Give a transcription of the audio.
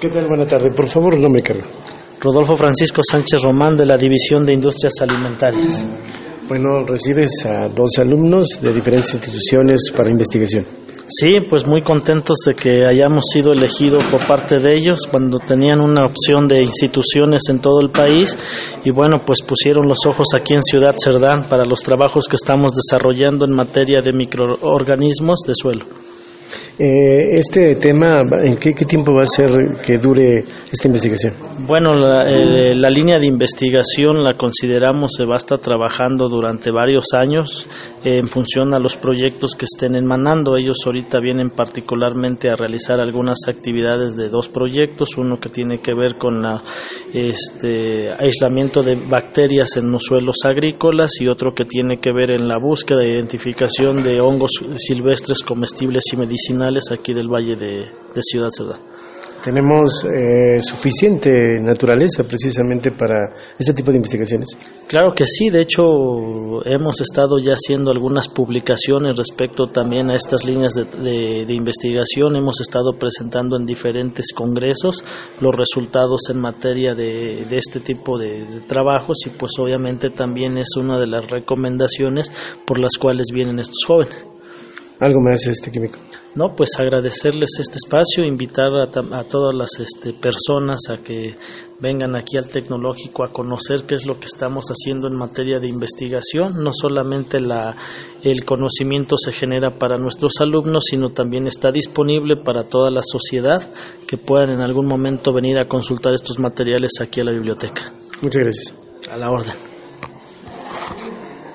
¿Qué tal? Buena tarde. Por favor, no me cargo. Rodolfo Francisco Sánchez Román de la División de Industrias Alimentarias. Bueno, recibes a dos alumnos de diferentes instituciones para investigación. Sí, pues muy contentos de que hayamos sido elegidos por parte de ellos cuando tenían una opción de instituciones en todo el país y bueno, pues pusieron los ojos aquí en Ciudad Cerdán para los trabajos que estamos desarrollando en materia de microorganismos de suelo. Eh, este tema, ¿en qué, tiempo va a ser que dure esta investigación? Bueno, la, eh, la, línea de investigación la consideramos se va a estar trabajando durante varios años en función a los proyectos que estén emanando. Ellos ahorita vienen particularmente a realizar algunas actividades de dos proyectos, uno que tiene que ver con la, este, aislamiento de bacterias en los suelos agrícolas y otro que tiene que ver en la búsqueda e identificación de hongos silvestres comestibles y medicinales aquí del Valle de, de Ciudad Cerdán. ¿Tenemos eh, suficiente naturaleza precisamente para este tipo de investigaciones? Claro que sí, de hecho hemos estado ya haciendo algunas publicaciones respecto también a estas líneas de, investigación, hemos estado presentando en diferentes congresos los resultados en materia de, de este tipo de, de trabajos y pues obviamente también es una de las recomendaciones por las cuales vienen estos jóvenes. ¿Algo más este químico? No, pues agradecerles este espacio, invitar a, a todas las este, personas a que vengan aquí al tecnológico a conocer qué es lo que estamos haciendo en materia de investigación. No solamente la, el conocimiento se genera para nuestros alumnos, sino también está disponible para toda la sociedad que puedan en algún momento venir a consultar estos materiales aquí a la biblioteca. Muchas gracias. A la orden.